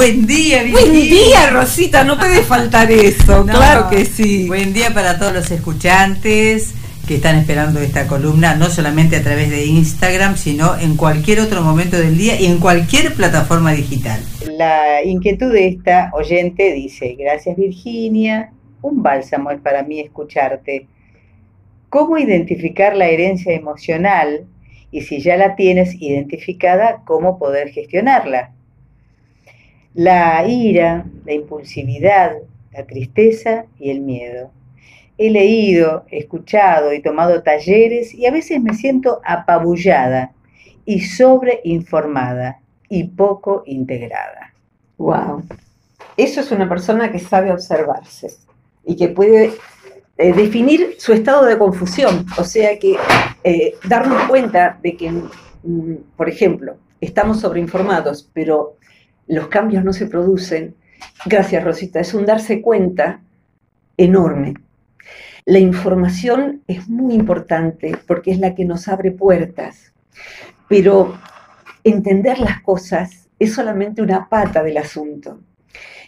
Buen día, Virginia. Buen día, Rosita, no puede faltar eso, claro que sí. Buen día para todos los escuchantes que están esperando esta columna, no solamente a través de Instagram, sino en cualquier otro momento del día y en cualquier plataforma digital. La inquietud de esta oyente dice, gracias Virginia, un bálsamo es para mí escucharte. ¿Cómo identificar la herencia emocional? Y si ya la tienes identificada, ¿cómo poder gestionarla? La ira, la impulsividad, la tristeza y el miedo. He leído, escuchado y tomado talleres y a veces me siento apabullada y sobreinformada y poco integrada. Wow. Eso es una persona que sabe observarse y que puede eh, definir su estado de confusión, o sea que eh, darnos cuenta de que, mm, por ejemplo, estamos sobreinformados, pero los cambios no se producen. Gracias, Rosita. Es un darse cuenta enorme. La información es muy importante porque es la que nos abre puertas, pero entender las cosas es solamente una pata del asunto.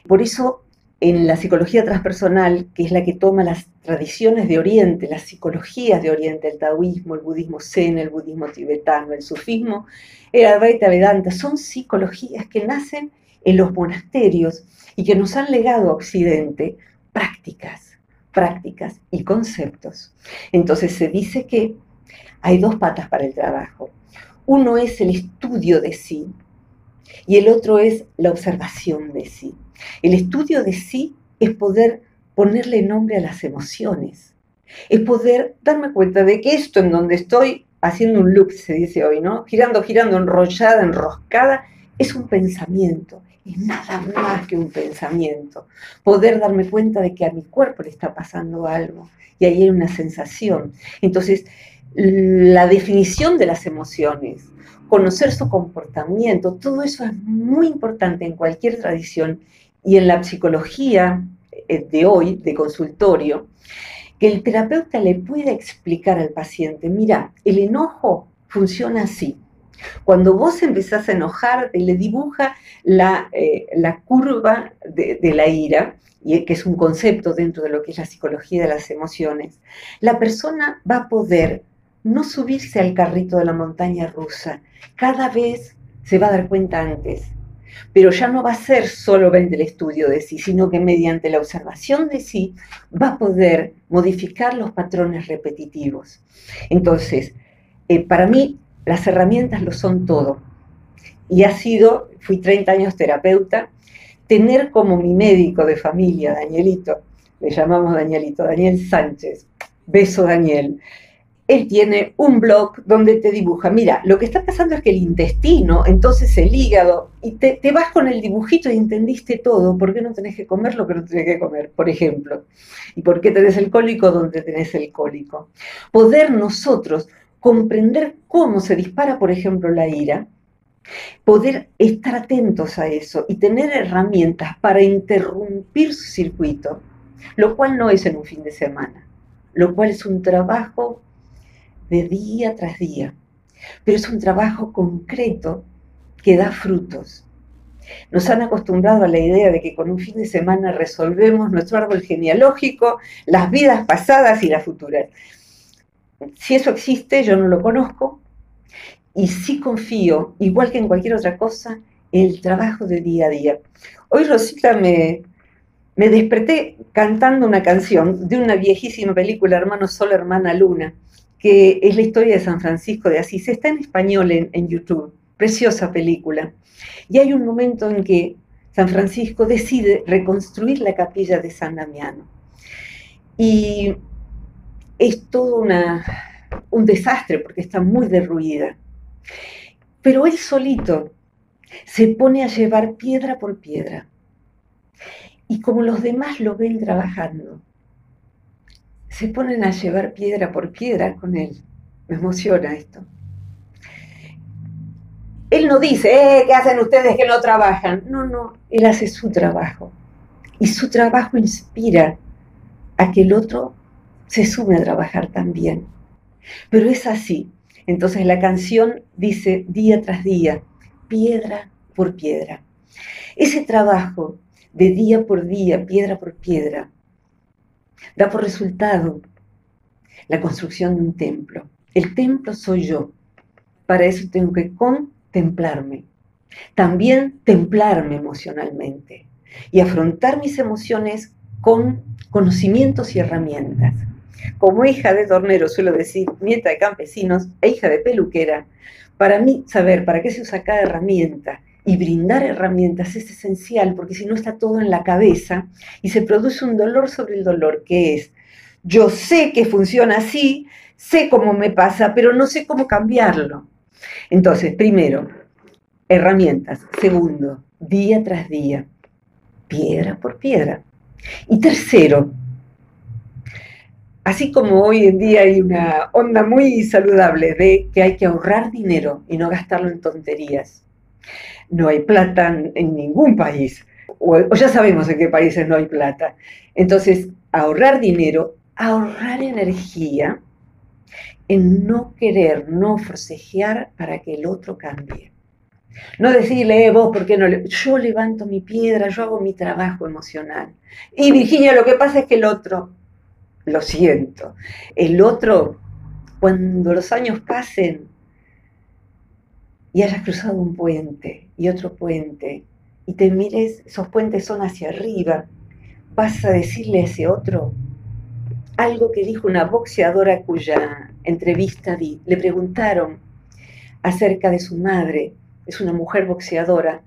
Por eso, en la psicología transpersonal, que es la que toma las tradiciones de Oriente, las psicologías de Oriente, el taoísmo, el budismo zen, el budismo tibetano, el sufismo, el Advaita Vedanta, son psicologías que nacen en los monasterios y que nos han legado a Occidente prácticas, prácticas y conceptos. Entonces se dice que hay dos patas para el trabajo. Uno es el estudio de sí y el otro es la observación de sí. El estudio de sí es poder ponerle nombre a las emociones, es poder darme cuenta de que esto en donde estoy haciendo un loop, se dice hoy, ¿no? Girando, girando, enrollada, enroscada, es un pensamiento, es nada más que un pensamiento. Poder darme cuenta de que a mi cuerpo le está pasando algo y ahí hay una sensación. Entonces, la definición de las emociones, conocer su comportamiento, todo eso es muy importante en cualquier tradición y en la psicología eh, de hoy, de consultorio, que el terapeuta le pueda explicar al paciente, mira, el enojo funciona así. Cuando vos empezás a enojarte, le dibuja la, eh, curva de, de la ira, y que es un concepto dentro de lo que es la psicología de las emociones, la persona va a poder no subirse al carrito de la montaña rusa. Cada vez se va a dar cuenta antes. Pero ya no va a ser solamente el estudio de sí, sino que mediante la observación de sí va a poder modificar los patrones repetitivos. Entonces, eh, para mí las herramientas lo son todo. Y ha sido, fui 30 años terapeuta, tener como mi médico de familia, Danielito, le llamamos Danielito, Daniel Sánchez, beso Daniel, él tiene un blog donde te dibuja, mira, lo que está pasando es que el intestino, entonces el hígado, y te, vas con el dibujito y entendiste todo, ¿por qué no tenés que comer lo que no tenés que comer, por ejemplo? ¿Y por qué tenés el cólico donde tenés el cólico? Poder nosotros comprender cómo se dispara, por ejemplo, la ira, poder estar atentos a eso y tener herramientas para interrumpir su circuito, lo cual no es en un fin de semana, lo cual es un trabajo de día tras día, pero es un trabajo concreto que da frutos. Nos han acostumbrado a la idea de que con un fin de semana resolvemos nuestro árbol genealógico, las vidas pasadas y las futuras. Si eso existe, yo no lo conozco y sí confío, igual que en cualquier otra cosa, el trabajo de día a día. Hoy Rosita me, me desperté cantando una canción de una viejísima película, Hermano Sol, Hermana Luna, que es la historia de San Francisco de Asís. Está en español en, YouTube, preciosa película. Y hay un momento en que San Francisco decide reconstruir la capilla de San Damiano. Y es una, un desastre porque está muy derruida. Pero él solito se pone a llevar piedra por piedra. Y como los demás lo ven trabajando, se ponen a llevar piedra por piedra con él. Me emociona esto. Él no dice, eh, ¿qué hacen ustedes que no trabajan? No, no, él hace su trabajo. Y su trabajo inspira a que el otro se sume a trabajar también. Pero es así. Entonces la canción dice día tras día, piedra por piedra. Ese trabajo de día por día, piedra por piedra, da por resultado la construcción de un templo. El templo soy yo. Para eso tengo que contemplarme. También templarme emocionalmente y afrontar mis emociones con conocimientos y herramientas. Como hija de tornero, suelo decir, nieta de campesinos e hija de peluquera, para mí saber para qué se usa cada herramienta y brindar herramientas es esencial porque si no está todo en la cabeza y se produce un dolor sobre el dolor, que es, yo sé que funciona así, sé cómo me pasa, pero no sé cómo cambiarlo. Entonces, primero, herramientas. Segundo, día tras día, piedra por piedra. Y tercero, así como hoy en día hay una onda muy saludable de que hay que ahorrar dinero y no gastarlo en tonterías, no hay plata en ningún país, o, ya sabemos en qué países no hay plata. Entonces, ahorrar dinero, ahorrar energía en no querer, no forcejear para que el otro cambie. No decirle, eh, vos, ¿por qué no? Le... Yo levanto mi piedra, yo hago mi trabajo emocional. Y Virginia, lo que pasa es que el otro, lo siento, el otro, cuando los años pasen, y hayas cruzado un puente y otro puente y te mires, esos puentes son hacia arriba, vas a decirle a ese otro algo que dijo una boxeadora cuya entrevista vi. Le preguntaron acerca de su madre, es una mujer boxeadora,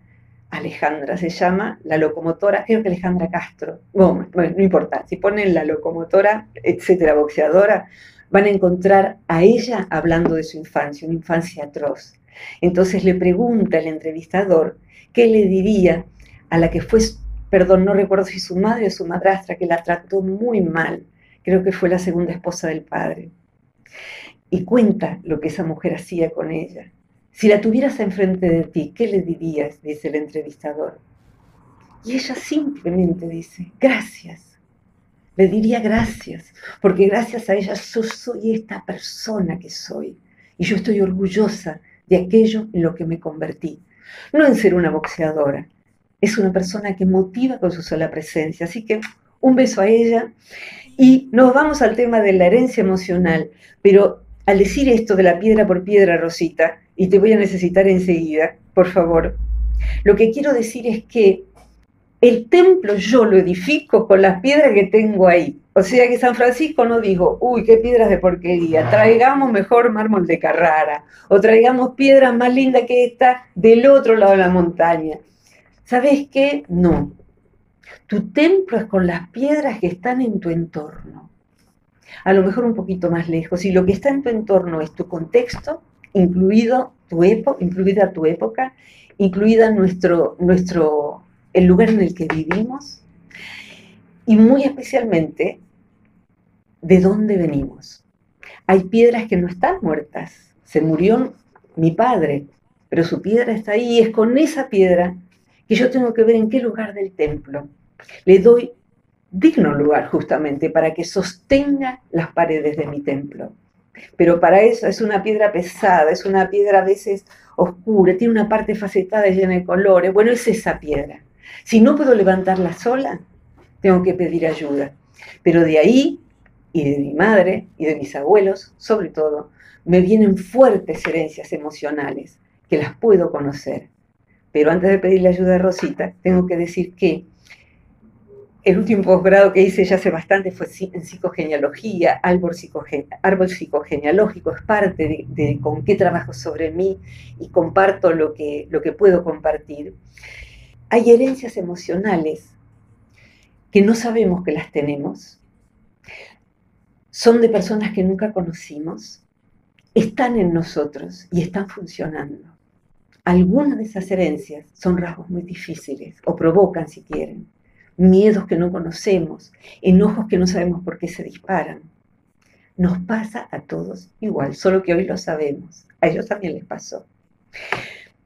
Alejandra se llama, la locomotora, creo que Alejandra Castro, no importa, si ponen la locomotora, etcétera, boxeadora, van a encontrar a ella hablando de su infancia, una infancia atroz. Entonces le pregunta el entrevistador qué le diría a la que fue, perdón, no recuerdo si su madre o su madrastra, que la trató muy mal, creo que fue la segunda esposa del padre. Y cuenta lo que esa mujer hacía con ella. Si la tuvieras enfrente de ti, ¿qué le dirías? dice el entrevistador. Y ella simplemente dice, gracias. Le diría gracias, porque gracias a ella yo soy esta persona que soy. Y yo estoy orgullosa de aquello en lo que me convertí. No en ser una boxeadora, es una persona que motiva con su sola presencia. Así que un beso a ella y nos vamos al tema de la herencia emocional. Pero al decir esto de la piedra por piedra, Rosita, y te voy a necesitar enseguida, por favor, lo que quiero decir es que el templo yo lo edifico con las piedras que tengo ahí. O sea que San Francisco no dijo, uy, qué piedras de porquería, traigamos mejor mármol de Carrara, o traigamos piedras más lindas que esta del otro lado de la montaña. ¿Sabes qué? No. Tu templo es con las piedras que están en tu entorno. A lo mejor un poquito más lejos. Y lo que está en tu entorno es tu contexto, incluido tu incluida tu época, incluida nuestro, nuestro, el lugar en el que vivimos, y muy especialmente de dónde venimos. Hay piedras que no están muertas. Se murió mi padre, pero su piedra está ahí y es con esa piedra que yo tengo que ver en qué lugar del templo le doy digno lugar justamente para que sostenga las paredes de mi templo. Pero para eso es una piedra pesada, es una piedra a veces oscura, tiene una parte facetada llena de colores. Bueno, es esa piedra. Si no puedo levantarla sola, tengo que pedir ayuda. Pero de ahí y de mi madre y de mis abuelos, sobre todo, me vienen fuertes herencias emocionales que las puedo conocer. Pero antes de pedirle ayuda a Rosita, tengo que decir que el último posgrado que hice ya hace bastante fue en psicogenealogía, árbol, psicogenealógico, es parte de, con qué trabajo sobre mí y comparto lo que puedo compartir. Hay herencias emocionales que no sabemos que las tenemos, son de personas que nunca conocimos están en nosotros y están funcionando. Algunas de esas herencias son rasgos muy difíciles o provocan, si quieren, miedos que no conocemos, enojos que no sabemos por qué se disparan. Nos pasa a todos igual, solo que hoy lo sabemos. A ellos también les pasó.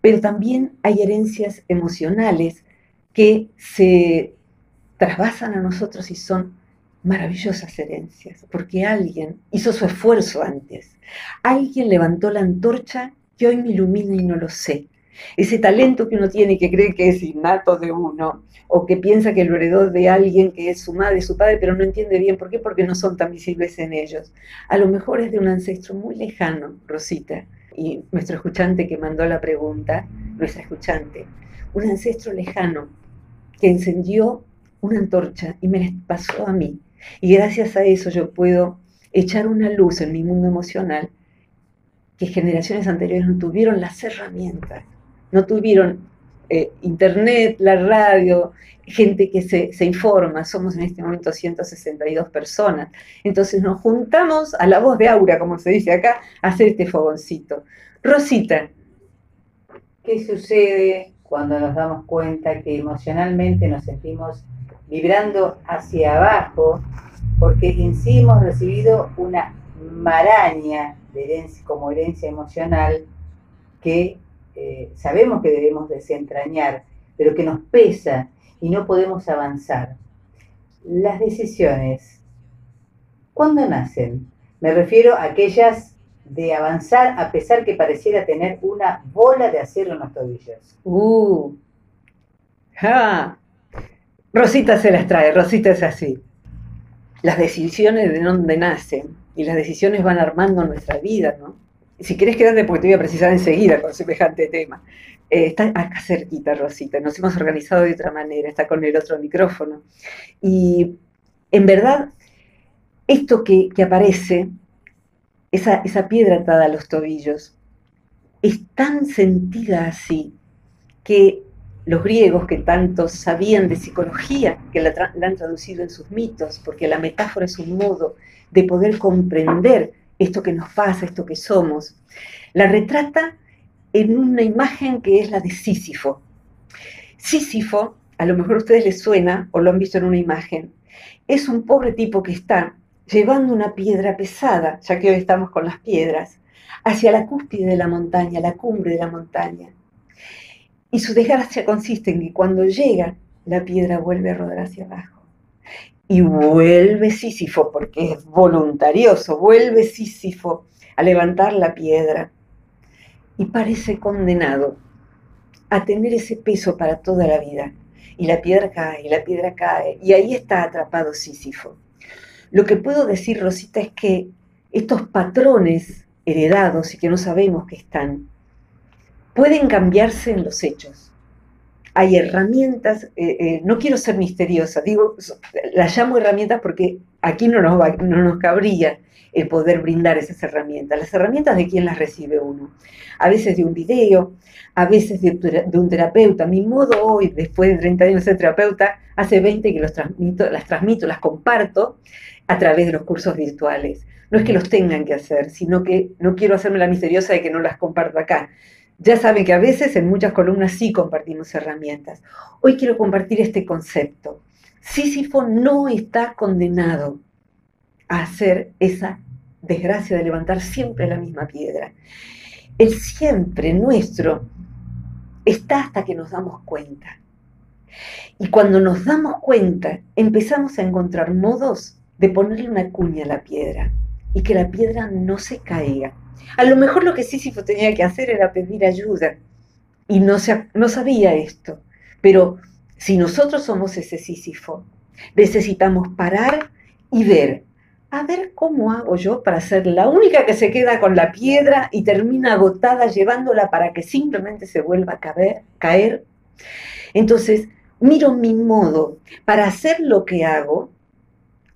Pero también hay herencias emocionales que se trasvasan a nosotros y son maravillosas herencias, porque alguien hizo su esfuerzo antes, alguien levantó la antorcha que hoy me ilumina y no lo sé. Ese talento que uno tiene que cree que es innato de uno, o que piensa que lo heredó de alguien que es su madre, su padre, pero no entiende bien por qué, porque no son tan visibles en ellos. A lo mejor es de un ancestro muy lejano, Rosita, y nuestro escuchante que mandó la pregunta, nuestra escuchante, un ancestro lejano que encendió una antorcha y me la pasó a mí. Y gracias a eso yo puedo echar una luz en mi mundo emocional que generaciones anteriores no tuvieron las herramientas, no tuvieron eh, internet, la radio, gente que se, informa, somos en este momento 162 personas. Entonces nos juntamos a la voz de Aura, como se dice acá, a hacer este fogoncito. Rosita. ¿Qué sucede cuando nos damos cuenta que emocionalmente nos sentimos vibrando hacia abajo porque en sí hemos recibido una maraña de herencia, como herencia emocional que sabemos que debemos desentrañar, pero que nos pesa y no podemos avanzar. Las decisiones, ¿cuándo nacen? Me refiero a aquellas de avanzar a pesar que pareciera tener una bola de acero en los tobillos. Uh, Rosita se las trae, Rosita es así. Las decisiones de dónde nacen y las decisiones van armando nuestra vida, ¿no? Si querés quedarte, porque te voy a precisar enseguida con semejante tema. Eh, está acá cerquita, Rosita, nos hemos organizado de otra manera, está con el otro micrófono. Y en verdad, esto que, aparece, esa, esa piedra atada a los tobillos, es tan sentida así que los griegos que tanto sabían de psicología, que la, han traducido en sus mitos, porque la metáfora es un modo de poder comprender esto que nos pasa, esto que somos, la retrata en una imagen que es la de Sísifo. Sísifo, a lo mejor a ustedes les suena o lo han visto en una imagen, es un pobre tipo que está llevando una piedra pesada, ya que hoy estamos con las piedras, hacia la cúspide de la montaña, la cumbre de la montaña. Y su desgracia consiste en que cuando llega, la piedra vuelve a rodar hacia abajo. Y vuelve Sísifo, porque es voluntarioso, vuelve Sísifo a levantar la piedra. Y parece condenado a tener ese peso para toda la vida. Y la piedra cae, y la piedra cae, y ahí está atrapado Sísifo. Lo que puedo decir, Rosita, es que estos patrones heredados y que no sabemos que están, pueden cambiarse en los hechos. Hay herramientas, eh, eh, no quiero ser misteriosa, digo, las llamo herramientas porque aquí no nos, no nos cabría el poder brindar esas herramientas. Las herramientas de quién las recibe uno. A veces de un video, a veces de, un terapeuta. Mi modo hoy, después de 30 años de terapeuta, hace 20 que los transmito, las transmito, las comparto a través de los cursos virtuales. No es que los tengan que hacer, sino que no quiero hacerme la misteriosa de que no las comparto acá, ya saben que a veces en muchas columnas sí compartimos herramientas. Hoy quiero compartir este concepto. Sísifo no está condenado a hacer esa desgracia de levantar siempre la misma piedra. El siempre nuestro está hasta que nos damos cuenta. Y cuando nos damos cuenta, empezamos a encontrar modos de ponerle una cuña a la piedra y que la piedra no se caiga a lo mejor lo que Sísifo tenía que hacer era pedir ayuda y no, no sabía esto. Pero si nosotros somos ese Sísifo, necesitamos parar y ver, a ver cómo hago yo para ser la única que se queda con la piedra y termina agotada llevándola para que simplemente se vuelva a caer. caer. Entonces, miro mi modo para hacer lo que hago,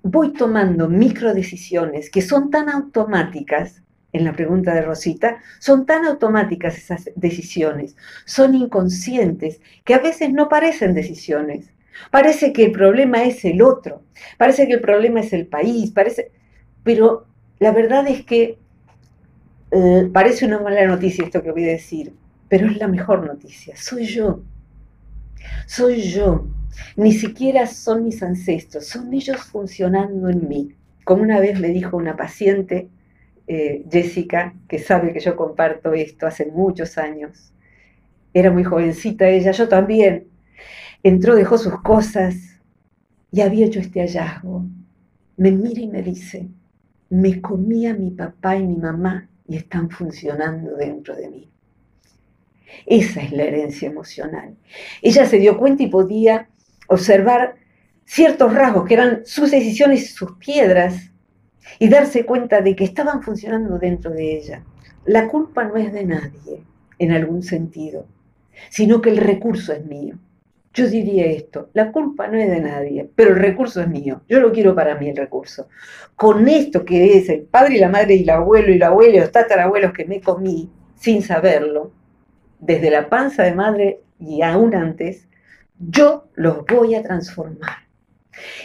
voy tomando micro decisiones que son tan automáticas en la pregunta de Rosita, son tan automáticas esas decisiones, son inconscientes, que a veces no parecen decisiones. Parece que el problema es el otro, parece que el problema es el país, parece... pero la verdad es que eh, parece una mala noticia esto que voy a decir, pero es la mejor noticia. Soy yo. Soy yo. Ni siquiera son mis ancestros, son ellos funcionando en mí. Como una vez me dijo una paciente, eh, Jessica, que sabe que yo comparto esto hace muchos años. Era muy jovencita ella, yo también. Entró, dejó sus cosas y había hecho este hallazgo. Me mira y me dice, me comía mi papá y mi mamá y están funcionando dentro de mí. Esa es la herencia emocional. Ella se dio cuenta y podía observar ciertos rasgos que eran sus decisiones sus piedras y darse cuenta de que estaban funcionando dentro de ella. La culpa no es de nadie, en algún sentido, sino que el recurso es mío. Yo diría esto, la culpa no es de nadie, pero el recurso es mío. Yo lo quiero para mí el recurso. Con esto que es el padre y la madre y el abuelo y la abuela y los tatarabuelos que me comí sin saberlo, desde la panza de madre y aún antes, yo los voy a transformar.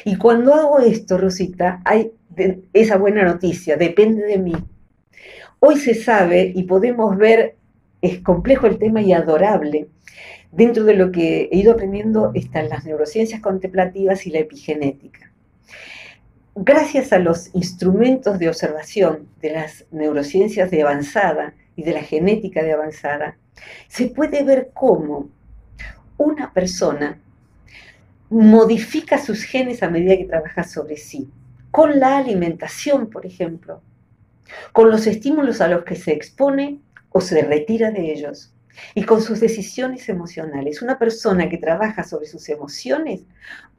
Y cuando hago esto, Rosita, hay esa buena noticia, depende de mí. Hoy se sabe y podemos ver, es complejo el tema y adorable. Dentro de lo que he ido aprendiendo están las neurociencias contemplativas y la epigenética. Gracias a los instrumentos de observación de las neurociencias de avanzada y de la genética de avanzada, se puede ver cómo una persona modifica sus genes a medida que trabaja sobre sí, con la alimentación, por ejemplo, con los estímulos a los que se expone o se retira de ellos, y con sus decisiones emocionales. Una persona que trabaja sobre sus emociones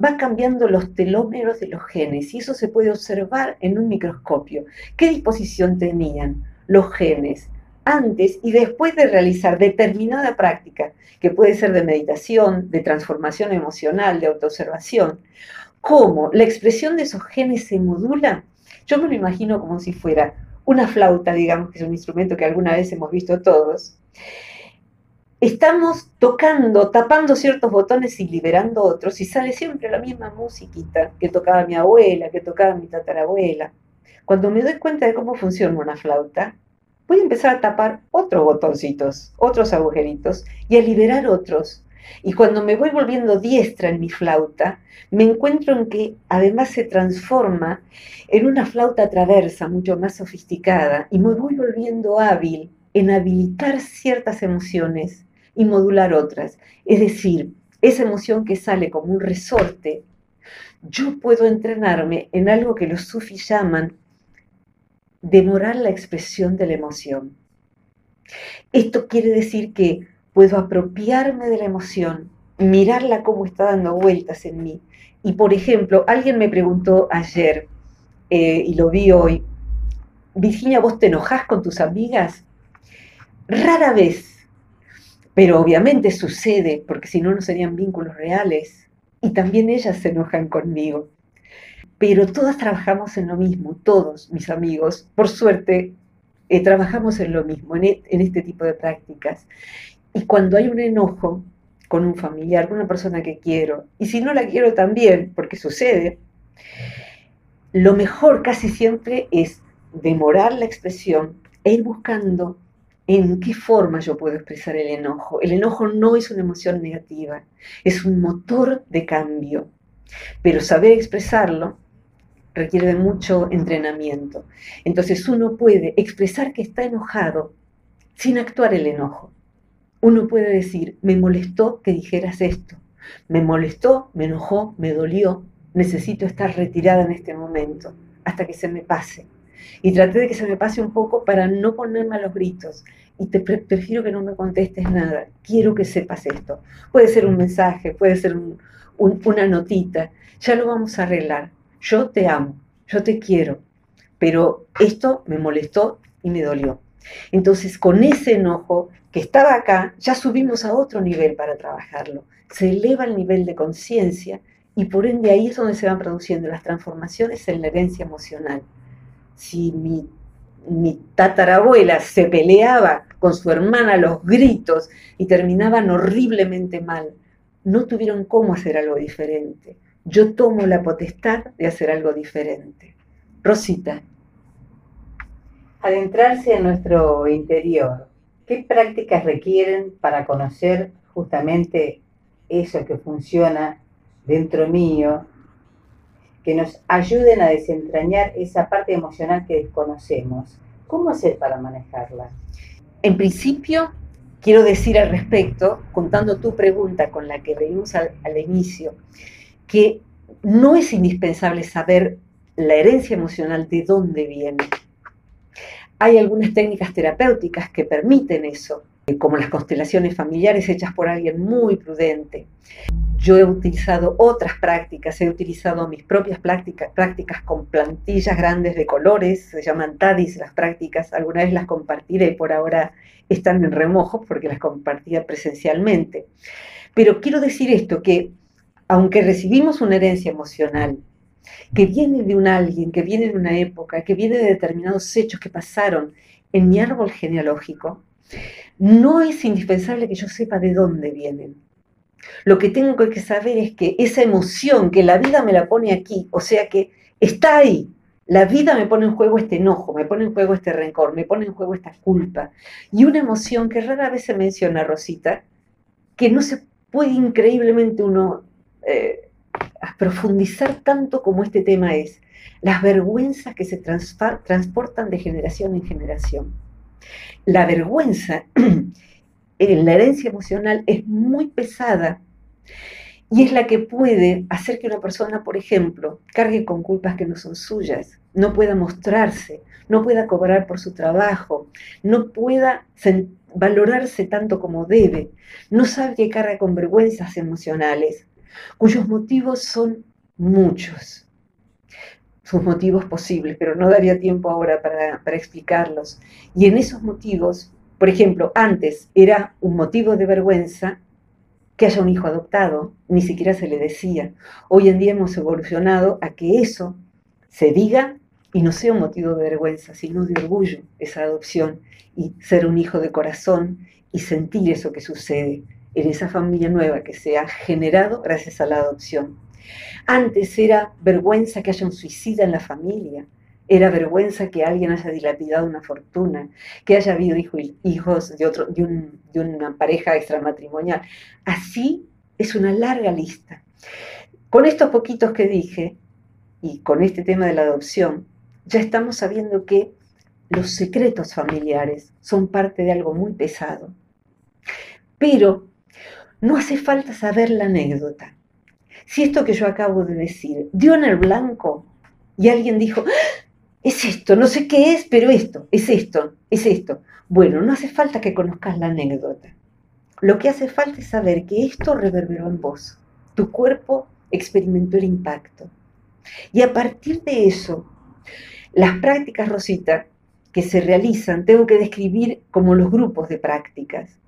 va cambiando los telómeros de los genes. Y eso se puede observar en un microscopio. ¿Qué disposición tenían los genes antes y después de realizar determinada práctica, que puede ser de meditación, de transformación emocional, de autoobservación, cómo la expresión de esos genes se modula, yo me lo imagino como si fuera una flauta, digamos, que es un instrumento que alguna vez hemos visto todos. Estamos tocando, tapando ciertos botones y liberando otros, y sale siempre la misma musiquita que tocaba mi abuela, que tocaba mi tatarabuela. Cuando me doy cuenta de cómo funciona una flauta, voy a empezar a tapar otros botoncitos, otros agujeritos y a liberar otros. Y cuando me voy volviendo diestra en mi flauta, me encuentro en que además se transforma en una flauta traversa mucho más sofisticada y me voy volviendo hábil en habilitar ciertas emociones y modular otras. Es decir, esa emoción que sale como un resorte, yo puedo entrenarme en algo que los sufis llaman demorar la expresión de la emoción. Esto quiere decir que puedo apropiarme de la emoción, mirarla como está dando vueltas en mí. Y por ejemplo, alguien me preguntó ayer, eh, y lo vi hoy, Virginia, ¿vos te enojás con tus amigas? Rara vez, pero obviamente sucede, porque si no, no serían vínculos reales. Y también ellas se enojan conmigo pero todas trabajamos en lo mismo, todos mis amigos, por suerte, eh, trabajamos en lo mismo, e, en, este tipo de prácticas. Y cuando hay un enojo con un familiar, con una persona que quiero, y si no la quiero también, porque sucede, lo mejor casi siempre es demorar la expresión e ir buscando en qué forma yo puedo expresar el enojo. El enojo no es una emoción negativa, es un motor de cambio, pero saber expresarlo requiere mucho entrenamiento. Entonces uno puede expresar que está enojado sin actuar el enojo. Uno puede decir, me molestó que dijeras esto, me molestó, me enojó, me dolió, necesito estar retirada en este momento hasta que se me pase. Y traté de que se me pase un poco para no ponerme a los gritos. Y te prefiero que no me contestes nada. Quiero que sepas esto. Puede ser un mensaje, puede ser una notita. Ya lo vamos a arreglar yo te amo, yo te quiero, pero esto me molestó y me dolió. Entonces, con ese enojo que estaba acá, ya subimos a otro nivel para trabajarlo. Se eleva el nivel de conciencia y por ende ahí es donde se van produciendo las transformaciones en la herencia emocional. Si mi, tatarabuela se peleaba con su hermana a los gritos y terminaban horriblemente mal, no tuvieron cómo hacer algo diferente yo tomo la potestad de hacer algo diferente. Rosita. Adentrarse en nuestro interior. ¿Qué prácticas requieren para conocer justamente eso que funciona dentro mío, que nos ayuden a desentrañar esa parte emocional que desconocemos? ¿Cómo hacer para manejarla? En principio, quiero decir al respecto, contando tu pregunta con la que venimos al, al inicio, que no es indispensable saber la herencia emocional de dónde viene. Hay algunas técnicas terapéuticas que permiten eso, como las constelaciones familiares hechas por alguien muy prudente. Yo he utilizado otras prácticas, he utilizado mis propias prácticas, prácticas con plantillas grandes de colores, se llaman TADIS las prácticas, alguna vez las compartiré, y por ahora están en remojo porque las compartía presencialmente. Pero quiero decir esto, que aunque recibimos una herencia emocional que viene de un alguien, que viene de una época, que viene de determinados hechos que pasaron en mi árbol genealógico, no es indispensable que yo sepa de dónde vienen. Lo que tengo que saber es que esa emoción que la vida me la pone aquí, o sea que está ahí, la vida me pone en juego este enojo, me pone en juego este rencor, me pone en juego esta culpa. Y una emoción que rara vez se menciona, Rosita, que no se puede increíblemente uno eh, a profundizar tanto como este tema es, las vergüenzas que se transportan de generación en generación. La vergüenza en la herencia emocional es muy pesada y es la que puede hacer que una persona, por ejemplo, cargue con culpas que no son suyas, no pueda mostrarse, no pueda cobrar por su trabajo, no pueda valorarse tanto como debe, no sabe que carga con vergüenzas emocionales, cuyos motivos son muchos. Sus motivos posibles, pero no daría tiempo ahora para, explicarlos. Y en esos motivos, por ejemplo, antes era un motivo de vergüenza que haya un hijo adoptado, ni siquiera se le decía. Hoy en día hemos evolucionado a que eso se diga y no sea un motivo de vergüenza, sino de orgullo, esa adopción, y ser un hijo de corazón y sentir eso que sucede en esa familia nueva que se ha generado gracias a la adopción. Antes era vergüenza que haya un suicida en la familia, era vergüenza que alguien haya dilapidado una fortuna, que haya habido hijos de, otro, de, de una pareja extramatrimonial. Así es una larga lista. Con estos poquitos que dije y con este tema de la adopción, ya estamos sabiendo que los secretos familiares son parte de algo muy pesado. Pero no hace falta saber la anécdota. Si esto que yo acabo de decir dio en el blanco y alguien dijo, ¡Ah! es esto, no sé qué es, pero esto, es esto, es esto. Bueno, no hace falta que conozcas la anécdota. Lo que hace falta es saber que esto reverberó en vos. Tu cuerpo experimentó el impacto. Y a partir de eso, las prácticas, Rosita, que se realizan, tengo que describir como los grupos de prácticas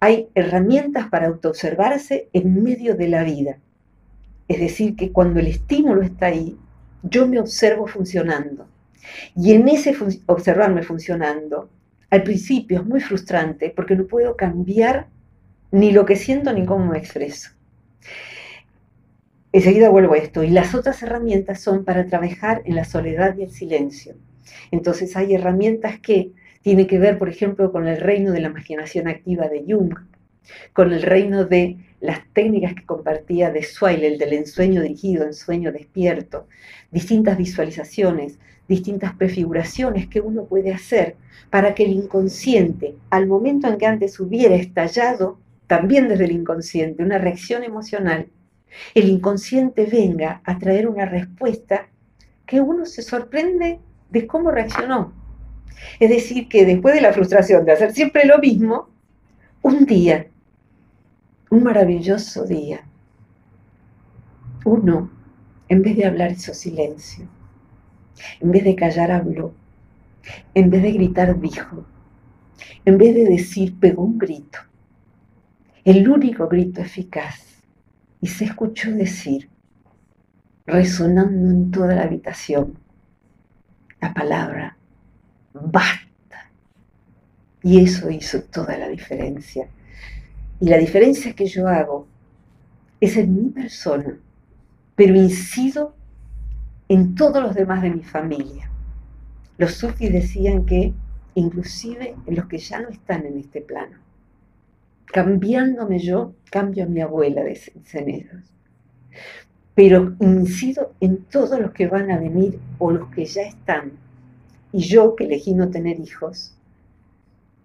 hay herramientas para autoobservarse en medio de la vida. Es decir, que cuando el estímulo está ahí, yo me observo funcionando. Y en ese observarme funcionando, al principio es muy frustrante porque no puedo cambiar ni lo que siento ni cómo me expreso. Enseguida vuelvo a esto. Y las otras herramientas son para trabajar en la soledad y el silencio. Entonces hay herramientas que tiene que ver, por ejemplo, con el reino de la imaginación activa de Jung, con el reino de las técnicas que compartía de Swail, el del ensueño dirigido, ensueño despierto, distintas visualizaciones, distintas prefiguraciones que uno puede hacer para que el inconsciente, al momento en que antes hubiera estallado, también desde el inconsciente, una reacción emocional, el inconsciente venga a traer una respuesta que uno se sorprende de cómo reaccionó. Es decir, que después de la frustración de hacer siempre lo mismo, un día, un maravilloso día, uno, en vez de hablar, hizo silencio. En vez de callar, habló. En vez de gritar, dijo. En vez de decir, pegó un grito. El único grito eficaz. Y se escuchó decir, resonando en toda la habitación, la palabra basta. Y eso hizo toda la diferencia. Y la diferencia que yo hago es en mi persona, pero incido en todos los demás de mi familia. los sufis decían que inclusive en los que ya no están en este plano, cambiándome yo, cambio a mi abuela, dicen ellos. Pero incido en todos los que van a venir o los que ya están. Y yo, que elegí no tener hijos,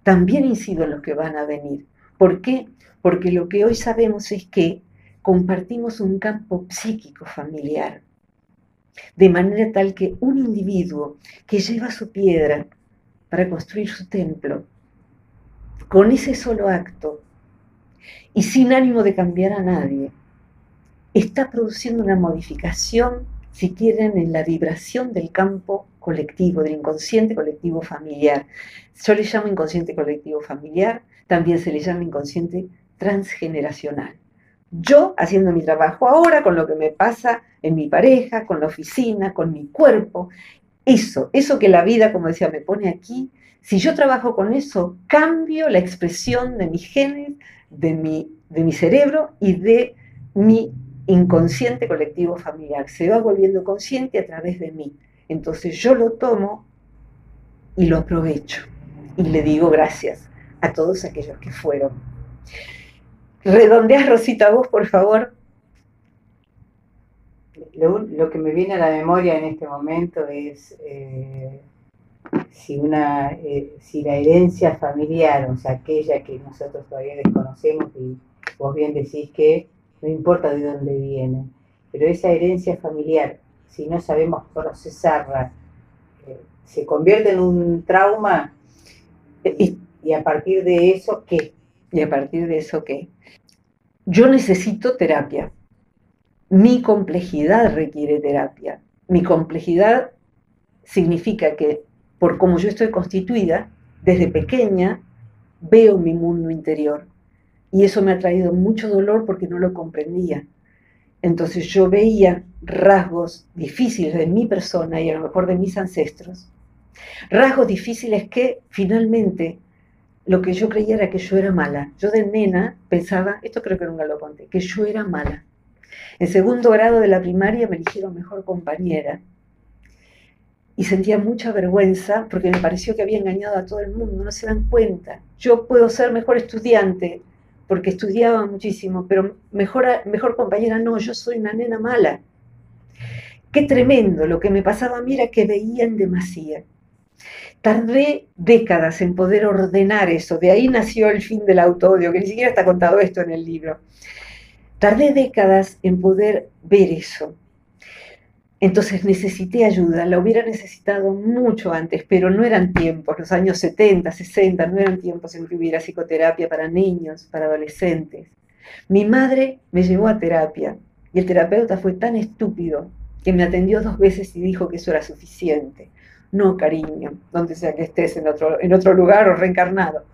también incido en los que van a venir. ¿Por qué? Porque lo que hoy sabemos es que compartimos un campo psíquico familiar, de manera tal que un individuo que lleva su piedra para construir su templo, con ese solo acto y sin ánimo de cambiar a nadie, está produciendo una modificación, si quieren, en la vibración del campo colectivo, del inconsciente colectivo familiar. Yo le llamo inconsciente colectivo familiar, también se le llama inconsciente transgeneracional. Yo haciendo mi trabajo ahora con lo que me pasa en mi pareja, con la oficina, con mi cuerpo, eso, eso que la vida, como decía, me pone aquí, si yo trabajo con eso, cambio la expresión de mis genes, de mi, de mi cerebro y de mi inconsciente colectivo familiar. Se va volviendo consciente a través de mí. Entonces yo lo tomo y lo aprovecho. Y le digo gracias a todos aquellos que fueron. Redondeas, Rosita, vos, por favor. Lo, que me viene a la memoria en este momento es eh, si, una, eh, si la herencia familiar, o sea, aquella que nosotros todavía desconocemos y vos bien decís que no importa de dónde viene, pero esa herencia familiar, si no sabemos procesarla, eh, se convierte en un trauma y, y a partir de eso, ¿qué? Y a partir de eso, ¿qué? Yo necesito terapia. Mi complejidad requiere terapia. Mi complejidad significa que por cómo yo estoy constituida, desde pequeña veo mi mundo interior. Y eso me ha traído mucho dolor porque no lo comprendía. Entonces yo veía rasgos difíciles de mi persona y a lo mejor de mis ancestros. Rasgos difíciles que finalmente lo que yo creía era que yo era mala. Yo de nena pensaba, esto creo que nunca lo conté, que yo era mala. En segundo grado de la primaria me eligieron mejor compañera y sentía mucha vergüenza porque me pareció que había engañado a todo el mundo, no se dan cuenta. Yo puedo ser mejor estudiante porque estudiaba muchísimo, pero mejor, compañera no, yo soy una nena mala. Qué tremendo, lo que me pasaba a mí era que veían demasiado. Tardé décadas en poder ordenar eso, de ahí nació el fin del autodio, que ni siquiera está contado esto en el libro. Tardé décadas en poder ver eso, entonces necesité ayuda, la hubiera necesitado mucho antes, pero no eran tiempos, los años 70, 60, no eran tiempos en que hubiera psicoterapia para niños, para adolescentes. Mi madre me llevó a terapia y el terapeuta fue tan estúpido que me atendió dos veces y dijo que eso era suficiente. No, cariño, donde sea que estés en otro, en otro lugar o reencarnado.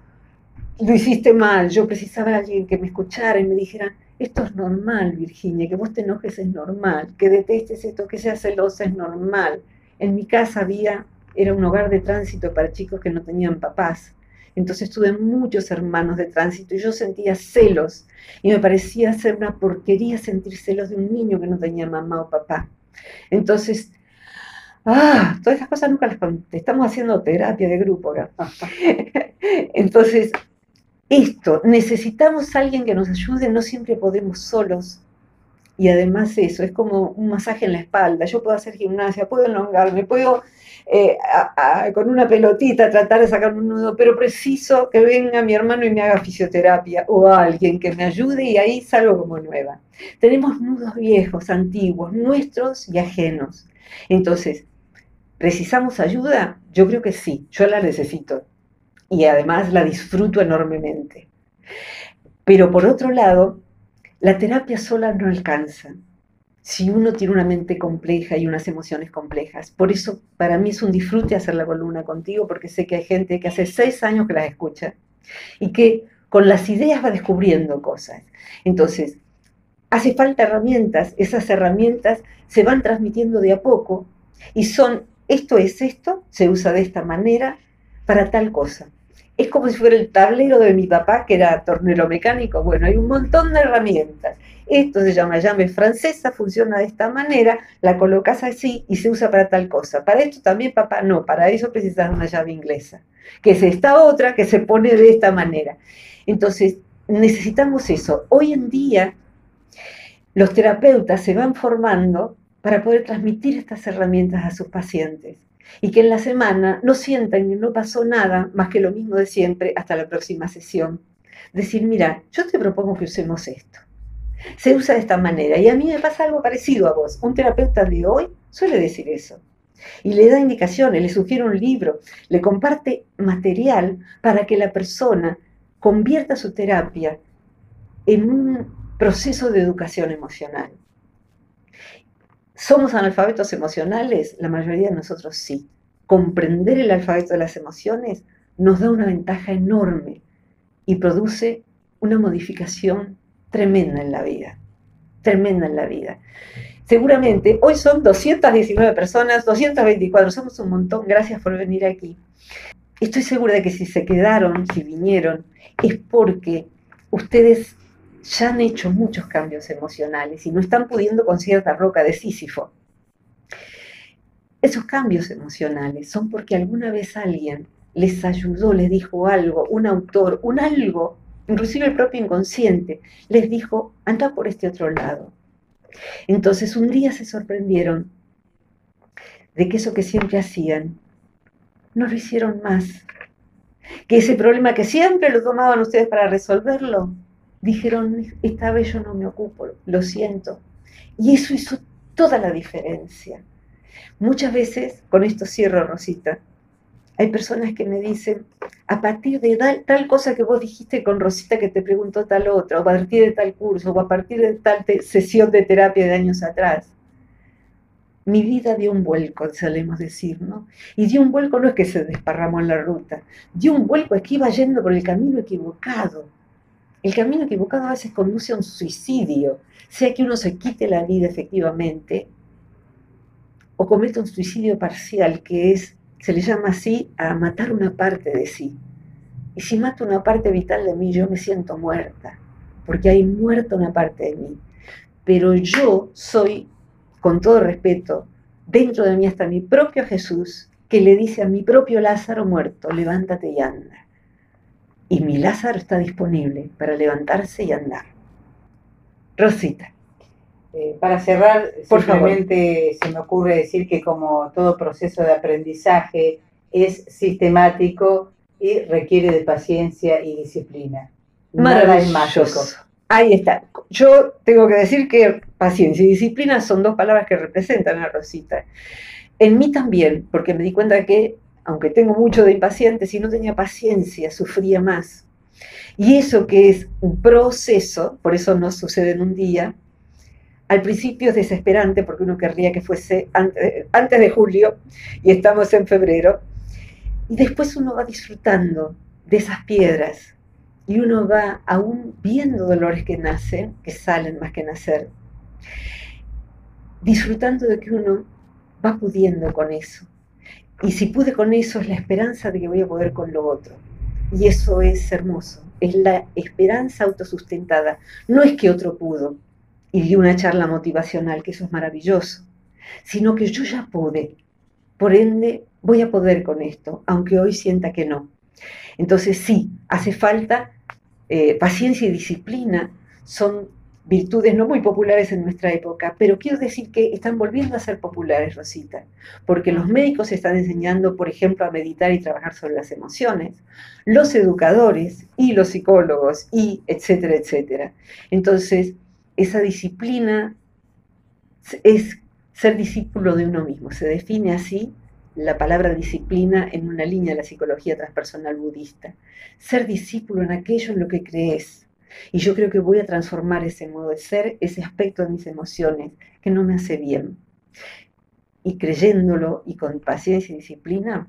Lo hiciste mal, yo precisaba a alguien que me escuchara y me dijera, esto es normal, Virginia, que vos te enojes es normal, que detestes esto, que seas celosa es normal. En mi casa había, era un hogar de tránsito para chicos que no tenían papás. Entonces tuve muchos hermanos de tránsito y yo sentía celos y me parecía ser una porquería sentir celos de un niño que no tenía mamá o papá. Entonces, ah, todas esas cosas nunca las conté. Estamos haciendo terapia de grupo ahora. Entonces, esto, necesitamos alguien que nos ayude, no siempre podemos solos. Y además eso, es como un masaje en la espalda. Yo puedo hacer gimnasia, puedo elongarme, puedo eh, con una pelotita tratar de sacar un nudo, pero preciso que venga mi hermano y me haga fisioterapia o alguien que me ayude y ahí salgo como nueva. Tenemos nudos viejos, antiguos, nuestros y ajenos. Entonces, ¿precisamos ayuda? Yo creo que sí, yo la necesito y además la disfruto enormemente. Pero por otro lado, la terapia sola no alcanza si uno tiene una mente compleja y unas emociones complejas. Por eso para mí es un disfrute hacer la columna contigo, porque sé que hay gente que hace seis años que las escucha y que con las ideas va descubriendo cosas. Entonces, hace falta herramientas, esas herramientas se van transmitiendo de a poco y son, esto es esto, se usa de esta manera para tal cosa es como si fuera el tablero de mi papá, que era tornero mecánico. Bueno, hay un montón de herramientas. esto se llama llave francesa, funciona de esta manera, la colocas así y se usa para tal cosa. Para esto también, papá, no, para eso precisas una llave inglesa, que es esta otra que se pone de esta manera. Entonces, necesitamos eso. Hoy en día, los terapeutas se van formando para poder transmitir estas herramientas a sus pacientes y que en la semana no sientan que no pasó nada más que lo mismo de siempre hasta la próxima sesión. Decir, mira, yo te propongo que usemos esto. Se usa de esta manera y a mí me pasa algo parecido a vos. Un terapeuta de hoy suele decir eso. Y le da indicaciones, le sugiere un libro, le comparte material para que la persona convierta su terapia en un proceso de educación emocional. ¿Somos analfabetos emocionales? La mayoría de nosotros sí. Comprender el alfabeto de las emociones nos da una ventaja enorme y produce una modificación tremenda en la vida. Tremenda en la vida. Seguramente, hoy son 219 personas, 224, somos un montón, gracias por venir aquí. Estoy segura de que si se quedaron, si vinieron, es porque ustedes ya han hecho muchos cambios emocionales y no están pudiendo con cierta roca de Sísifo. Esos cambios emocionales son porque alguna vez alguien les ayudó, les dijo algo, un autor, un algo, inclusive el propio inconsciente, les dijo, anda por este otro lado. Entonces un día se sorprendieron de que eso que siempre hacían, no lo hicieron más. Que ese problema que siempre lo tomaban ustedes para resolverlo, dijeron, esta vez yo no me ocupo, lo siento. Y eso hizo toda la diferencia. Muchas veces, con esto cierro, Rosita, hay personas que me dicen, a partir de tal, cosa que vos dijiste con Rosita que te preguntó tal otra, o a partir de tal curso, o a partir de tal sesión de terapia de años atrás, mi vida dio un vuelco, solemos decir, ¿no? Y dio un vuelco no es que se desparramó en la ruta, dio un vuelco es que iba yendo por el camino equivocado el camino equivocado a veces conduce a un suicidio, sea que uno se quite la vida efectivamente o cometa un suicidio parcial, que es, se le llama así, a matar una parte de sí. Y si mato una parte vital de mí, yo me siento muerta, porque hay muerta una parte de mí. Pero yo soy, con todo respeto, dentro de mí hasta mi propio Jesús, que le dice a mi propio Lázaro muerto, levántate y anda y mi Lázaro está disponible para levantarse y andar. Rosita. Eh, para cerrar, simplemente se me ocurre decir que como todo proceso de aprendizaje es sistemático y requiere de paciencia y disciplina. Ahí está. Yo tengo que decir que paciencia y disciplina son dos palabras que representan a Rosita. En mí también, porque me di cuenta que aunque tengo mucho de impaciente, si no tenía paciencia, sufría más. Y eso que es un proceso, por eso no sucede en un día, al principio es desesperante porque uno querría que fuese antes, de julio y estamos en febrero. Y después uno va disfrutando de esas piedras y uno va aún viendo dolores que nacen, que salen más que nacer, disfrutando de que uno va pudiendo con eso. Y si pude con eso, es la esperanza de que voy a poder con lo otro. Y eso es hermoso, es la esperanza autosustentada. No es que otro pudo y di una charla motivacional, que eso es maravilloso, sino que yo ya pude. Por ende, voy a poder con esto, aunque hoy sienta que no. Entonces sí, hace falta eh, paciencia y disciplina, son virtudes no muy populares en nuestra época, pero quiero decir que están volviendo a ser populares, Rosita, porque los médicos están enseñando, por ejemplo, a meditar y trabajar sobre las emociones, los educadores y los psicólogos, y etcétera, etcétera. Entonces, esa disciplina es ser discípulo de uno mismo, se define así la palabra disciplina en una línea de la psicología transpersonal budista. Ser discípulo en aquello en lo que crees, y yo creo que voy a transformar ese modo de ser, ese aspecto de mis emociones que no me hace bien. Y creyéndolo y con paciencia y disciplina,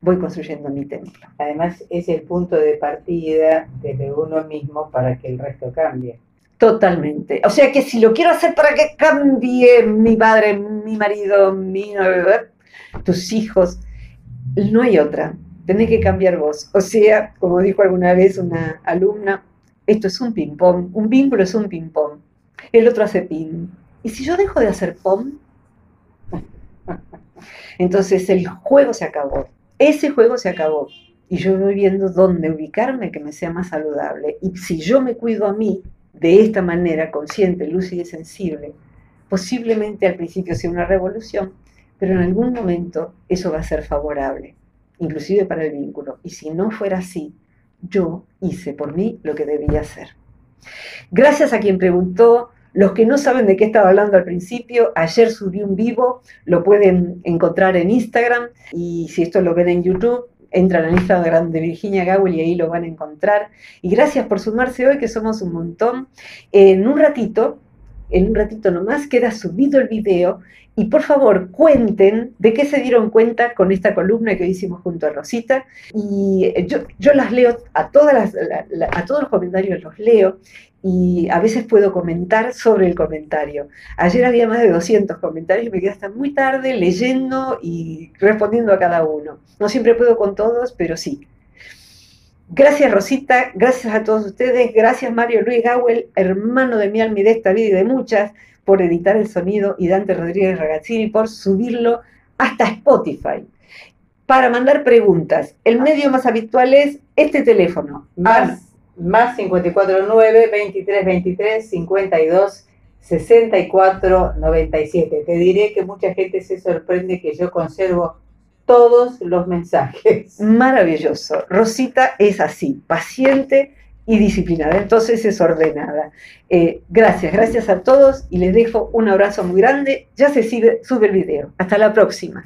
voy construyendo mi templo. Además, es el punto de partida desde uno mismo para que el resto cambie. Totalmente. O sea que si lo quiero hacer para que cambie mi padre, mi marido, mi tus hijos, no hay otra. Tenés que cambiar vos. O sea, como dijo alguna vez una alumna, esto es un ping-pong, un vínculo es un ping-pong. El otro hace pin. ¿Y si yo dejo de hacer pom? Entonces el juego se acabó. Ese juego se acabó. Y yo voy viendo dónde ubicarme que me sea más saludable. Y si yo me cuido a mí de esta manera, consciente, lúcida y sensible, posiblemente al principio sea una revolución, pero en algún momento eso va a ser favorable, inclusive para el vínculo. Y si no fuera así, yo hice por mí lo que debía hacer. Gracias a quien preguntó, los que no saben de qué estaba hablando al principio, ayer subí un vivo, lo pueden encontrar en Instagram y si esto lo ven en YouTube, entran al Instagram de Virginia Gowell y ahí lo van a encontrar. Y gracias por sumarse hoy, que somos un montón. En un ratito, en un ratito nomás, queda subido el video y por favor cuenten de qué se dieron cuenta con esta columna que hicimos junto a Rosita. Y yo, yo las leo, a, todas a todos los comentarios los leo y a veces puedo comentar sobre el comentario. Ayer había más de 200 comentarios y me quedé hasta muy tarde leyendo y respondiendo a cada uno. No siempre puedo con todos, pero sí. Gracias Rosita, gracias a todos ustedes, gracias Mario Luis Gawel, hermano de mi alma y de esta vida y de muchas, por editar el sonido y Dante Rodríguez Ragazzini por subirlo hasta Spotify. Para mandar preguntas, el medio más habitual es este teléfono. Más más 549 23 23 52 64 97. Te diré que mucha gente se sorprende que yo conservo todos los mensajes. Maravilloso. Rosita es así, paciente y disciplinada, entonces es ordenada. Eh, gracias, gracias a todos y les dejo un abrazo muy grande. Ya se sube el video. Hasta la próxima.